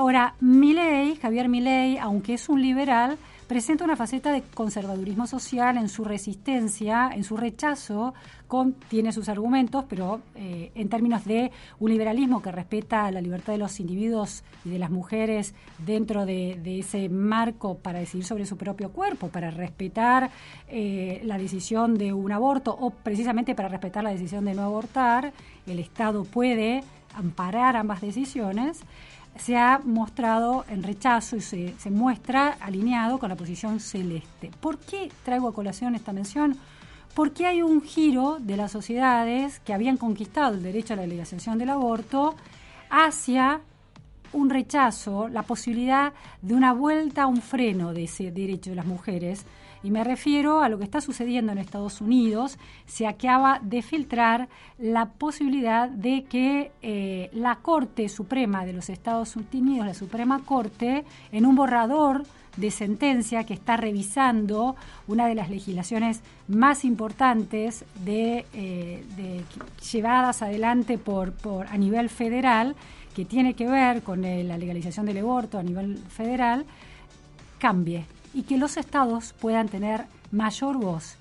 Ahora, Milley, Javier Milley, aunque es un liberal, presenta una faceta de conservadurismo social en su resistencia, en su rechazo, con, tiene sus argumentos, pero eh, en términos de un liberalismo que respeta la libertad de los individuos y de las mujeres dentro de, ese marco para decidir sobre su propio cuerpo, para respetar eh, la decisión de un aborto o precisamente para respetar la decisión de no abortar, el Estado puede amparar ambas decisiones se ha mostrado en rechazo y se, se, muestra alineado con la posición celeste. ¿Por qué traigo a colación esta mención? Porque hay un giro de las sociedades que habían conquistado el derecho a la legalización del aborto hacia un rechazo, la posibilidad de una vuelta a un freno de ese derecho de las mujeres y me refiero a lo que está sucediendo en Estados Unidos. Se acaba de filtrar la posibilidad de que eh, la Corte Suprema de los Estados Unidos, la Suprema Corte, en un borrador de sentencia que está revisando una de las legislaciones más importantes de, eh, llevadas adelante por, a nivel federal, que tiene que ver con eh, la legalización del aborto a nivel federal, cambie y que los estados puedan tener mayor voz.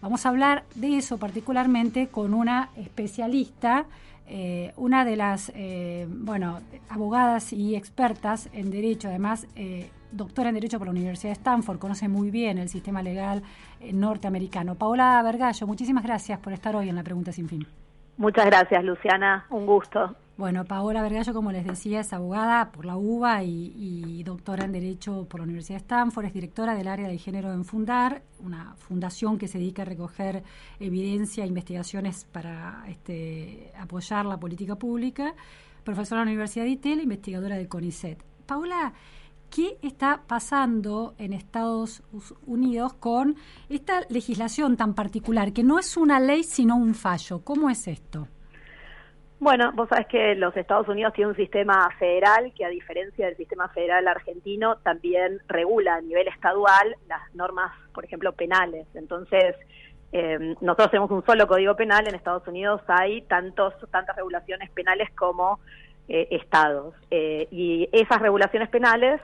Vamos a hablar de eso particularmente con una especialista, eh, una de las, eh, bueno, abogadas y expertas en derecho, además eh, doctora en derecho por la Universidad de Stanford, conoce muy bien el sistema legal norteamericano. Paola Vergallo, muchísimas gracias por estar hoy en la Pregunta Sin Fin. Muchas gracias, Luciana. Un gusto. Bueno, Paola Vergallo, como les decía, es abogada por la UBA y, doctora en Derecho por la Universidad de Stanford, es directora del área de género en Fundar, una fundación que se dedica a recoger evidencia e investigaciones para este, apoyar la política pública, profesora de la Universidad de ITEL, investigadora del CONICET. Paola, ¿qué está pasando en Estados Unidos con esta legislación tan particular, que no es una ley sino un fallo? ¿Cómo es esto? Bueno, vos sabés que los Estados Unidos tienen un sistema federal que a diferencia del sistema federal argentino también regula a nivel estadual las normas, por ejemplo, penales. Entonces, eh, nosotros tenemos un solo código penal, en Estados Unidos hay tantos, tantas regulaciones penales como eh, estados. Eh, y esas regulaciones penales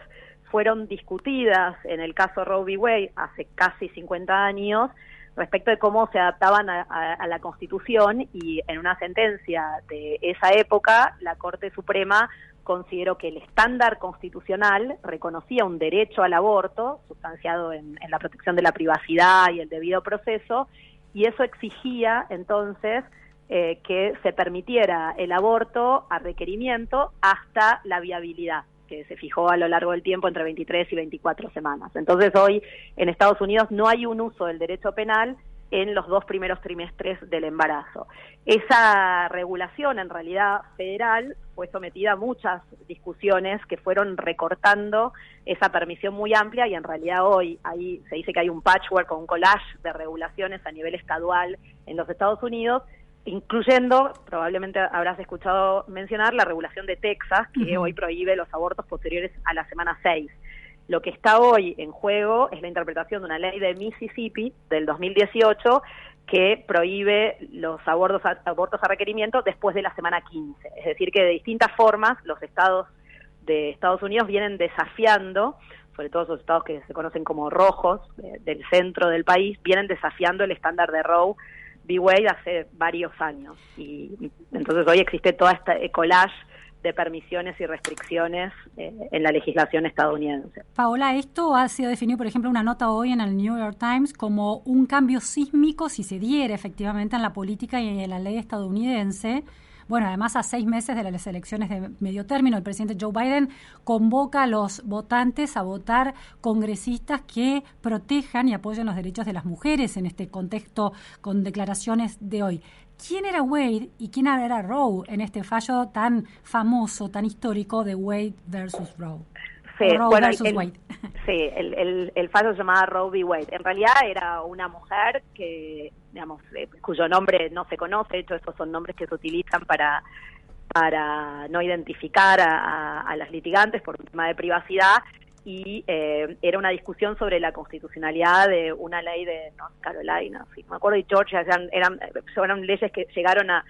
fueron discutidas en el caso Roe v. Wade hace casi 50 años respecto de cómo se adaptaban a, la Constitución y en una sentencia de esa época la Corte Suprema consideró que el estándar constitucional reconocía un derecho al aborto, sustanciado en, la protección de la privacidad y el debido proceso, y eso exigía entonces eh, que se permitiera el aborto a requerimiento hasta la viabilidad que se fijó a lo largo del tiempo entre 23 y 24 semanas. Entonces hoy en Estados Unidos no hay un uso del derecho penal en los dos primeros trimestres del embarazo. Esa regulación en realidad federal fue sometida a muchas discusiones que fueron recortando esa permisión muy amplia y en realidad hoy ahí se dice que hay un patchwork o un collage de regulaciones a nivel estadual en los Estados Unidos incluyendo, probablemente habrás escuchado mencionar, la regulación de Texas, que hoy prohíbe los abortos posteriores a la semana 6. Lo que está hoy en juego es la interpretación de una ley de Mississippi del 2018 que prohíbe los abortos a, abortos a requerimiento después de la semana 15. Es decir, que de distintas formas los estados de Estados Unidos vienen desafiando, sobre todo los estados que se conocen como rojos del centro del país, vienen desafiando el estándar de Roe B-Way hace varios años y entonces hoy existe toda esta collage de permisiones y restricciones eh, en la legislación estadounidense. Paola, esto ha sido definido, por ejemplo, una nota hoy en el New York Times como un cambio sísmico si se diera efectivamente en la política y en la ley estadounidense bueno, además a seis meses de las elecciones de medio término, el presidente Joe Biden convoca a los votantes a votar congresistas que protejan y apoyen los derechos de las mujeres en este contexto con declaraciones de hoy. ¿quién era Wade y quién era Roe en este fallo tan famoso, tan histórico de Wade versus Roe? Sí, bueno, el, sí el, fallo se llamaba Roe v. Wade. En realidad era una mujer que, digamos, eh, cuyo nombre no se conoce. De hecho, estos son nombres que se utilizan para para no identificar a, las litigantes por un tema de privacidad y eh, era una discusión sobre la constitucionalidad de una ley de North Carolina, si me acuerdo, y Georgia, eran, eran, leyes que llegaron a,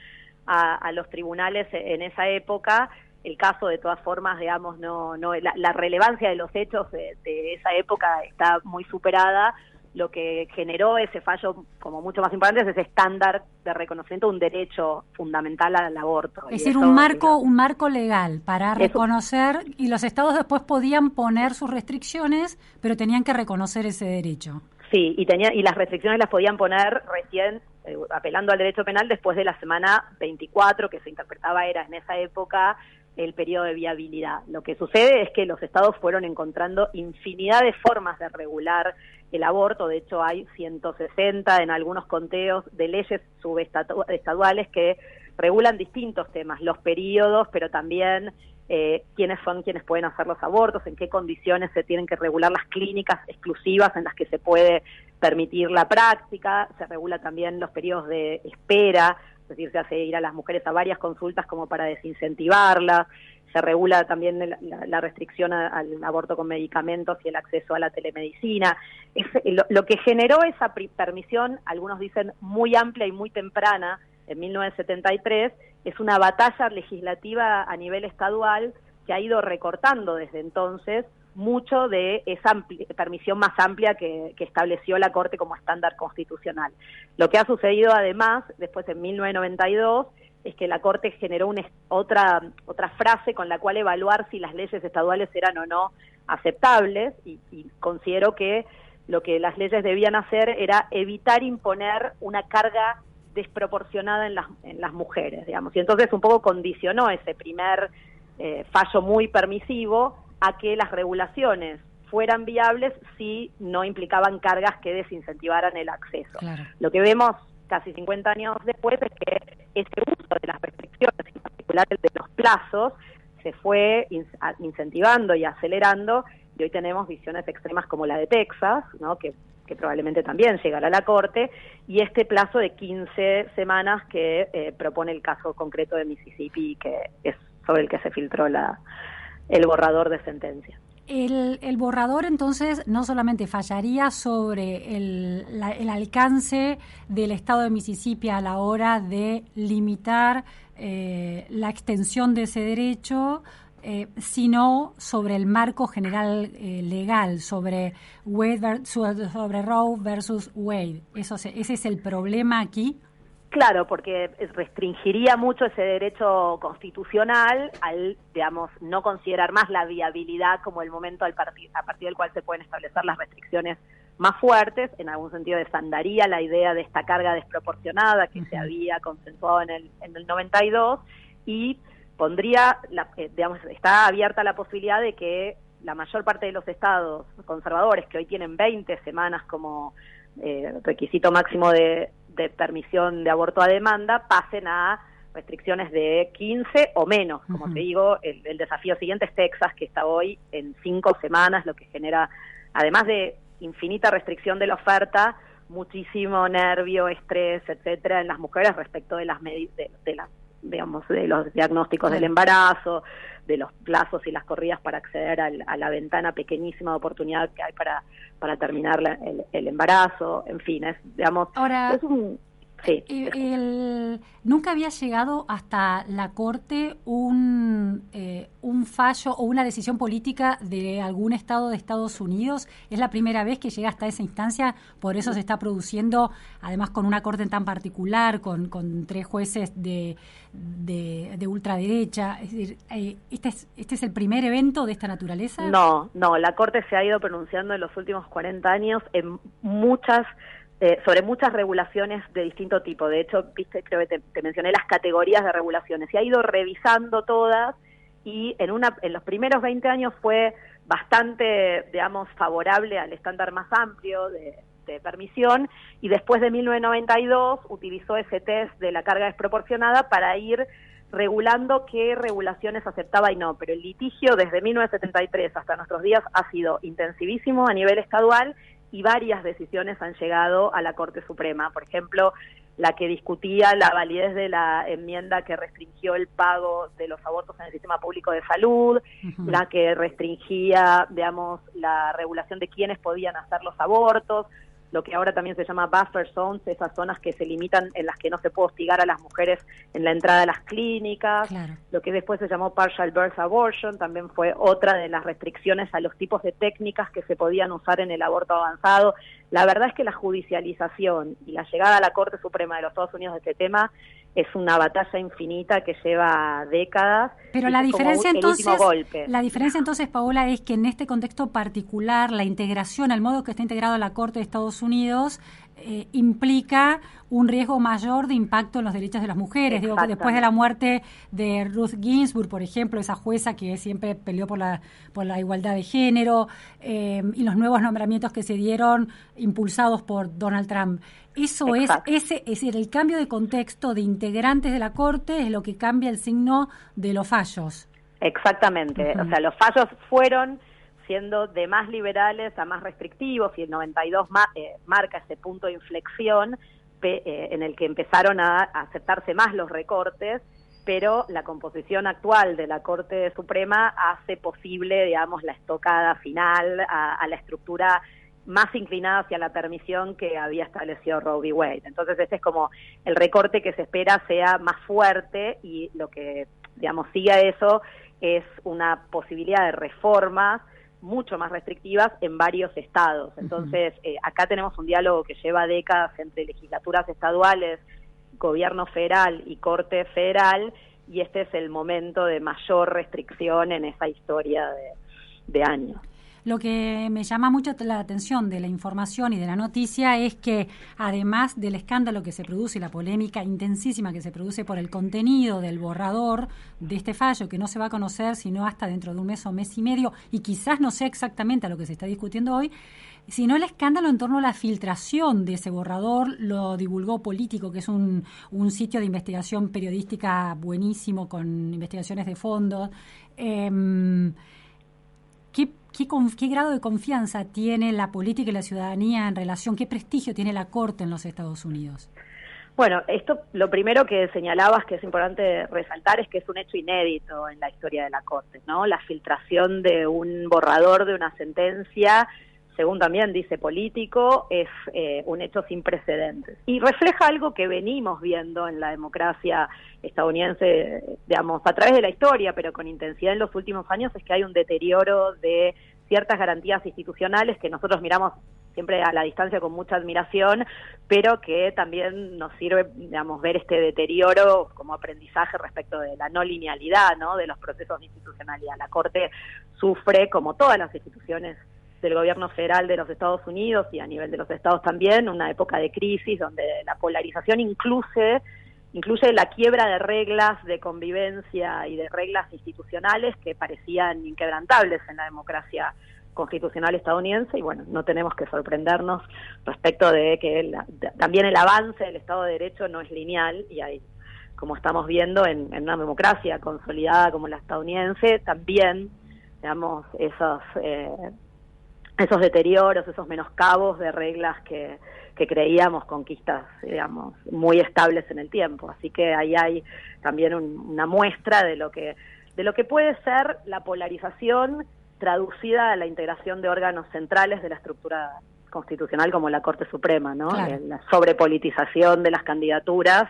a, los tribunales en esa época. El caso, de todas formas, digamos, no, no la, relevancia de los hechos de, de esa época está muy superada lo que generó ese fallo como mucho más importante es ese estándar de reconocimiento de un derecho fundamental al aborto. Es decir, un marco, un marco legal para reconocer y los estados después podían poner sus restricciones, pero tenían que reconocer ese derecho. Sí, y tenía y las restricciones las podían poner recién eh, apelando al derecho penal después de la semana 24 que se interpretaba era en esa época el periodo de viabilidad. Lo que sucede es que los estados fueron encontrando infinidad de formas de regular el aborto, de hecho hay 160 en algunos conteos de leyes subestaduales que regulan distintos temas, los periodos, pero también eh, quiénes son quienes pueden hacer los abortos, en qué condiciones se tienen que regular las clínicas exclusivas en las que se puede permitir la práctica, se regula también los periodos de espera, es decir, se hace ir a las mujeres a varias consultas como para desincentivarlas, se regula también la, restricción al aborto con medicamentos y el acceso a la telemedicina. lo, que generó esa permisión, algunos dicen muy amplia y muy temprana, en 1973, es una batalla legislativa a nivel estadual que ha ido recortando desde entonces mucho de esa permisión más amplia que, estableció la Corte como estándar constitucional. Lo que ha sucedido además, después en 1992, es que la Corte generó una, otra, otra frase con la cual evaluar si las leyes estaduales eran o no aceptables y, y considero que lo que las leyes debían hacer era evitar imponer una carga desproporcionada en las, en las mujeres, digamos. Y entonces un poco condicionó ese primer eh, fallo muy permisivo a que las regulaciones fueran viables si no implicaban cargas que desincentivaran el acceso. Lo que vemos casi 50 años después es que ese uso de las restricciones, en particular el de los plazos, se fue incentivando y acelerando y hoy tenemos visiones extremas como la de Texas, ¿no? que, que probablemente también llegará a la Corte, y este plazo de 15 semanas que eh, propone el caso concreto de Mississippi, que es sobre el que se filtró la, el borrador de sentencia. El, el, borrador entonces no solamente fallaría sobre el, el, alcance del Estado de Mississippi a la hora de limitar eh, la extensión de ese derecho, eh, sino sobre el marco general eh, legal, sobre, Wade sobre Roe versus Wade. Eso, ¿Ese es el problema aquí? Claro, porque restringiría mucho ese derecho constitucional al, digamos, no considerar más la viabilidad como el momento al partir, a partir del cual se pueden establecer las restricciones más fuertes, en algún sentido desandaría la idea de esta carga desproporcionada que se había consensuado en el, en el 92 y pondría, la, eh, digamos, está abierta la posibilidad de que la mayor parte de los estados conservadores, que hoy tienen 20 semanas como eh, requisito máximo de, de permisión de aborto a demanda pasen a restricciones de 15 o menos. Como te digo, el, desafío siguiente es Texas, que está hoy en cinco semanas, lo que genera, además de infinita restricción de la oferta, muchísimo nervio, estrés, etcétera, en las mujeres respecto de las de, de las digamos de los diagnósticos del embarazo, de los plazos y las corridas para acceder a la ventana pequeñísima de oportunidad que hay para, para terminar el, embarazo, en fin, es, digamos, Ahora, el, nunca había llegado hasta la Corte un, eh, un fallo o una decisión política de algún estado de Estados Unidos. Es la primera vez que llega hasta esa instancia, por eso se está produciendo, además con una Corte tan particular, con, con tres jueces de, de, ultraderecha. Es decir, eh, ¿este, es, ¿este es el primer evento de esta naturaleza? No, no, la Corte se ha ido pronunciando en los últimos 40 años en muchas eh, sobre muchas regulaciones de distinto tipo. De hecho, viste, creo que te, mencioné las categorías de regulaciones y ha ido revisando todas y en, una, en los primeros 20 años fue bastante, digamos, favorable al estándar más amplio de, de permisión y después de 1992 utilizó ese test de la carga desproporcionada para ir regulando qué regulaciones aceptaba y no, pero el litigio desde 1973 hasta nuestros días ha sido intensivísimo a nivel estadual y varias decisiones han llegado a la Corte Suprema. Por ejemplo, la que discutía la validez de la enmienda que restringió el pago de los abortos en el sistema público de salud, la que restringía, digamos, la regulación de quiénes podían hacer los abortos, lo que ahora también se llama buffer zones, esas zonas que se limitan en las que no se puede hostigar a las mujeres en la entrada a las clínicas, lo que después se llamó partial birth abortion, también fue otra de las restricciones a los tipos de técnicas que se podían usar en el aborto avanzado. La verdad es que la judicialización y la llegada a la Corte Suprema de los Estados Unidos de este tema es una batalla infinita que lleva décadas. Pero la diferencia entonces, la diferencia entonces, Paola, es que en este contexto particular la integración, al modo que está integrado la Corte de Estados Unidos, eh, implica un riesgo mayor de impacto en los derechos de las mujeres. Digo, después de la muerte de Ruth Ginsburg, por ejemplo, esa jueza que siempre peleó por la, por la igualdad de género, eh, y los nuevos nombramientos que se dieron impulsados por Donald Trump. Eso es, ese, es decir, el cambio de contexto de integrantes de la Corte es lo que cambia el signo de los fallos. Exactamente. O sea, los fallos fueron siendo de más liberales a más restrictivos y el 92 eh, marca ese punto de inflexión eh, en el que empezaron a, aceptarse más los recortes, pero la composición actual de la Corte Suprema hace posible, digamos, la estocada final a, la estructura más inclinada hacia la permisión que había establecido Roe v. Wade. Entonces, este es como el recorte que se espera sea más fuerte y lo que, digamos, sigue a eso es una posibilidad de reformas mucho más restrictivas en varios estados. Entonces, eh, acá tenemos un diálogo que lleva décadas entre legislaturas estaduales, gobierno federal y corte federal, y este es el momento de mayor restricción en esa historia de años. Lo que me llama mucho la atención de la información y de la noticia es que además del escándalo que se produce y la polémica intensísima que se produce por el contenido del borrador de este fallo, que no se va a conocer sino hasta dentro de un mes o mes y medio, y quizás no sé exactamente a lo que se está discutiendo hoy, sino el escándalo en torno a la filtración de ese borrador, lo divulgó Político, que es un, un sitio de investigación periodística buenísimo con investigaciones de fondo. Eh, ¿Qué, qué, grado de confianza tiene la política y la ciudadanía en relación, qué prestigio tiene la Corte en los Estados Unidos? Bueno, esto lo primero que señalabas que es importante resaltar es que es un hecho inédito en la historia de la Corte, ¿no? La filtración de un borrador de una sentencia según también dice político, es eh, un hecho sin precedentes. Y refleja algo que venimos viendo en la democracia estadounidense, digamos, a través de la historia, pero con intensidad en los últimos años, es que hay un deterioro de ciertas garantías institucionales que nosotros miramos siempre a la distancia con mucha admiración, pero que también nos sirve, digamos, ver este deterioro como aprendizaje respecto de la no linealidad, ¿no? De los procesos de institucionalidad. La Corte sufre, como todas las instituciones del gobierno federal de los Estados Unidos y a nivel de los estados también, una época de crisis donde la polarización incluye, incluye la quiebra de reglas de convivencia y de reglas institucionales que parecían inquebrantables en la democracia constitucional estadounidense. Y bueno, no tenemos que sorprendernos respecto de que también el avance del Estado de Derecho no es lineal y hay, como estamos viendo en, en una democracia consolidada como la estadounidense, también digamos, esos eh, esos deterioros, esos menoscabos de reglas que, que creíamos conquistas, digamos, muy estables en el tiempo. Así que ahí hay también una muestra de lo que de lo que puede ser la polarización traducida a la integración de órganos centrales de la estructura constitucional como la Corte Suprema, ¿no? La sobrepolitización de las candidaturas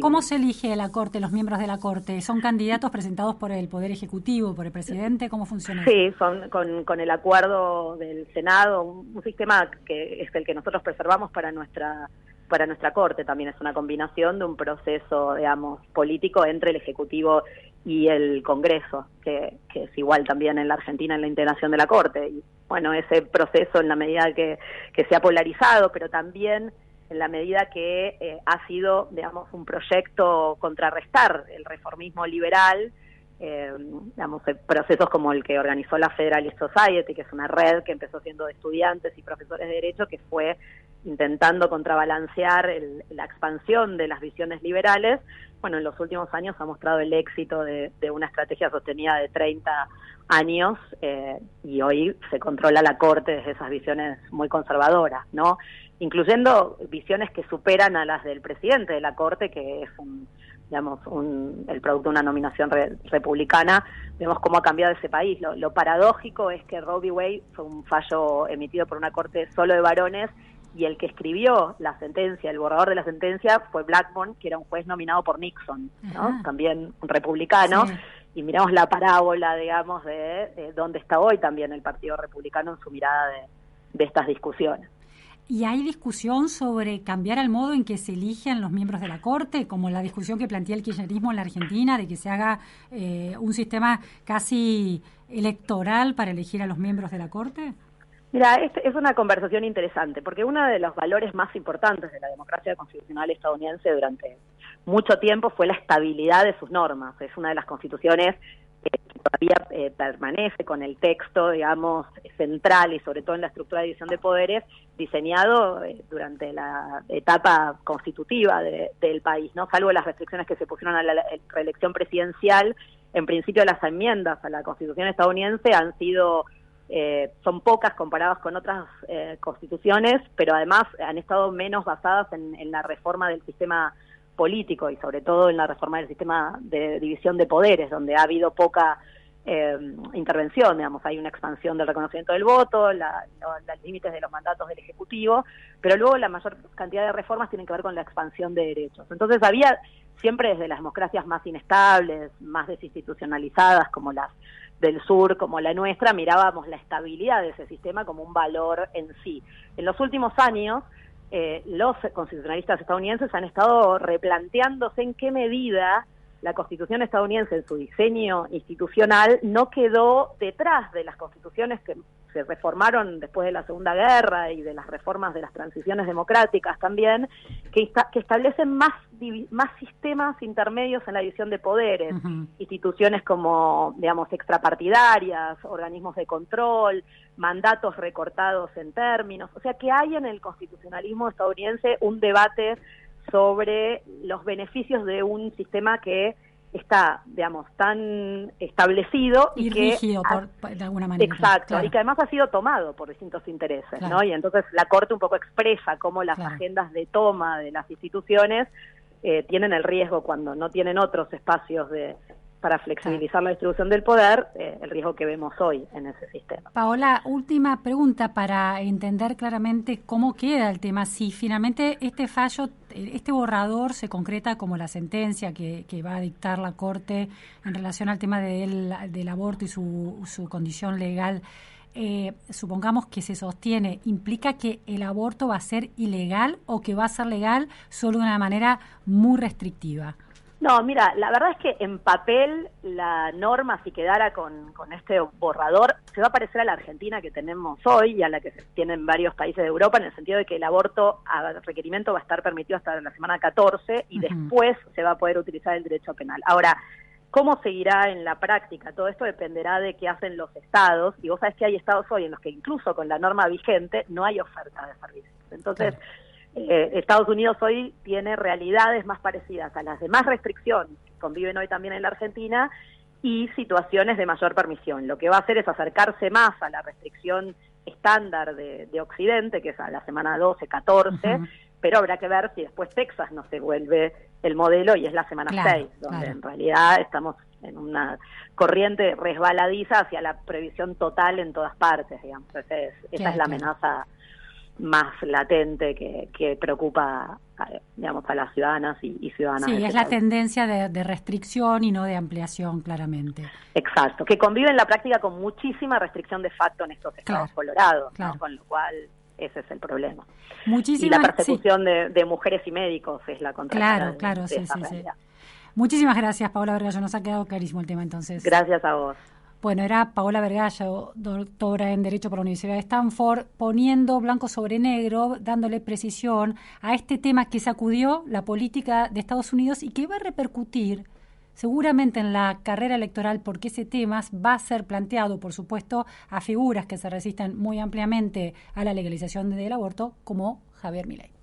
¿Cómo se elige la Corte, los miembros de la Corte? ¿Son candidatos presentados por el Poder Ejecutivo, por el presidente? ¿Cómo funciona? Sí, son con, el acuerdo del Senado, un, sistema que es el que nosotros preservamos para nuestra para nuestra Corte. También es una combinación de un proceso, digamos, político entre el Ejecutivo y el Congreso, que, que es igual también en la Argentina en la integración de la Corte. Y bueno, ese proceso en la medida que, que se ha polarizado, pero también en la medida que eh, ha sido, digamos, un proyecto contrarrestar el reformismo liberal eh, digamos, procesos como el que organizó la Federalist Society, que es una red que empezó siendo de estudiantes y profesores de derecho, que fue intentando contrabalancear la expansión de las visiones liberales. Bueno, en los últimos años ha mostrado el éxito de, una estrategia sostenida de 30 años eh, y hoy se controla la Corte desde esas visiones muy conservadoras, ¿no? Incluyendo visiones que superan a las del presidente de la Corte, que es un digamos, un, el producto de una nominación republicana, vemos cómo ha cambiado ese país. Lo, paradójico es que Roe v. Wade fue un fallo emitido por una corte solo de varones y el que escribió la sentencia, el borrador de la sentencia, fue Blackburn, que era un juez nominado por Nixon, ¿no? también un republicano. Y miramos la parábola, digamos, de, dónde está hoy también el Partido Republicano en su mirada de estas discusiones. ¿Y hay discusión sobre cambiar el modo en que se eligen los miembros de la Corte, como la discusión que plantea el kirchnerismo en la Argentina, de que se haga eh, un sistema casi electoral para elegir a los miembros de la Corte? Mira, es, es una conversación interesante, porque uno de los valores más importantes de la democracia constitucional estadounidense durante mucho tiempo fue la estabilidad de sus normas. Es una de las constituciones todavía eh, permanece con el texto, digamos, central y sobre todo en la estructura de división de poderes, diseñado eh, durante la etapa constitutiva del país, ¿no? Salvo las restricciones que se pusieron a la reelección presidencial, en principio las enmiendas a la Constitución estadounidense han sido eh, son pocas comparadas con otras constituciones, pero además han estado menos basadas en la reforma del sistema político y sobre todo en la reforma del sistema de división de poderes, donde ha habido poca eh, intervención, digamos, hay una expansión del reconocimiento del voto, los límites de los mandatos del Ejecutivo, pero luego la mayor cantidad de reformas tienen que ver con la expansión de derechos. Entonces había siempre desde las democracias más inestables, más desinstitucionalizadas, como las del sur, como la nuestra, mirábamos la estabilidad de ese sistema como un valor en sí. En los últimos años, eh, los constitucionalistas estadounidenses han estado replanteándose en qué medida la constitución estadounidense en su diseño institucional no quedó detrás de las constituciones que se reformaron después de la Segunda Guerra y de las reformas de las transiciones democráticas también, que, que establecen más, más sistemas intermedios en la división de poderes, instituciones como, digamos, extrapartidarias, organismos de control, mandatos recortados en términos, o sea que hay en el constitucionalismo estadounidense un debate sobre los beneficios de un sistema que está, digamos, tan establecido y, que rígido de alguna manera. Exacto, y que además ha sido tomado por distintos intereses, ¿no? Y entonces la Corte un poco expresa cómo las agendas de toma de las instituciones eh, tienen el riesgo cuando no tienen otros espacios de para flexibilizar la distribución del poder, eh, el riesgo que vemos hoy en ese sistema. Paola, última pregunta para entender claramente cómo queda el tema. Si finalmente este fallo, este borrador se concreta como la sentencia que, va a dictar la Corte en relación al tema del, del aborto y su, su condición legal, eh, supongamos que se sostiene, ¿implica que el aborto va a ser ilegal o que va a ser legal solo de una manera muy restrictiva? No, mira, la verdad es que en papel la norma, si quedara con, con, este borrador, se va a parecer a la Argentina que tenemos hoy y a la que se tiene en varios países de Europa, en el sentido de que el aborto a requerimiento va a estar permitido hasta la semana 14 y después se va a poder utilizar el derecho penal. Ahora, ¿cómo seguirá en la práctica? Todo esto dependerá de qué hacen los estados, y vos sabés que hay estados hoy en los que incluso con la norma vigente no hay oferta de servicios. Entonces... Eh, Estados Unidos hoy tiene realidades más parecidas a las de más restricción, que conviven hoy también en la Argentina, y situaciones de mayor permisión. Lo que va a hacer es acercarse más a la restricción estándar de, Occidente, que es a la semana 12, 14, pero habrá que ver si después Texas no se vuelve el modelo y es la semana 6, donde en realidad estamos en una corriente resbaladiza hacia la previsión total en todas partes, digamos. Entonces, esa es la amenaza más latente que, que preocupa digamos a las ciudadanas y, ciudadanas. Sí, es la tendencia de, restricción y no de ampliación, claramente. Exacto, que convive en la práctica con muchísima restricción de facto en estos estados colorados, con lo cual ese es el problema. Muchísima, y la persecución de, mujeres y médicos es la contracara Claro, claro, sí, sí, sí. Muchísimas gracias, Paula Vergallo. Nos ha quedado clarísimo el tema entonces. Gracias a vos. Bueno, era Paola Vergallo, doctora en Derecho por la Universidad de Stanford, poniendo blanco sobre negro, dándole precisión a este tema que sacudió la política de Estados Unidos y que va a repercutir seguramente en la carrera electoral, porque ese tema va a ser planteado, por supuesto, a figuras que se resisten muy ampliamente a la legalización del aborto, como Javier Milei.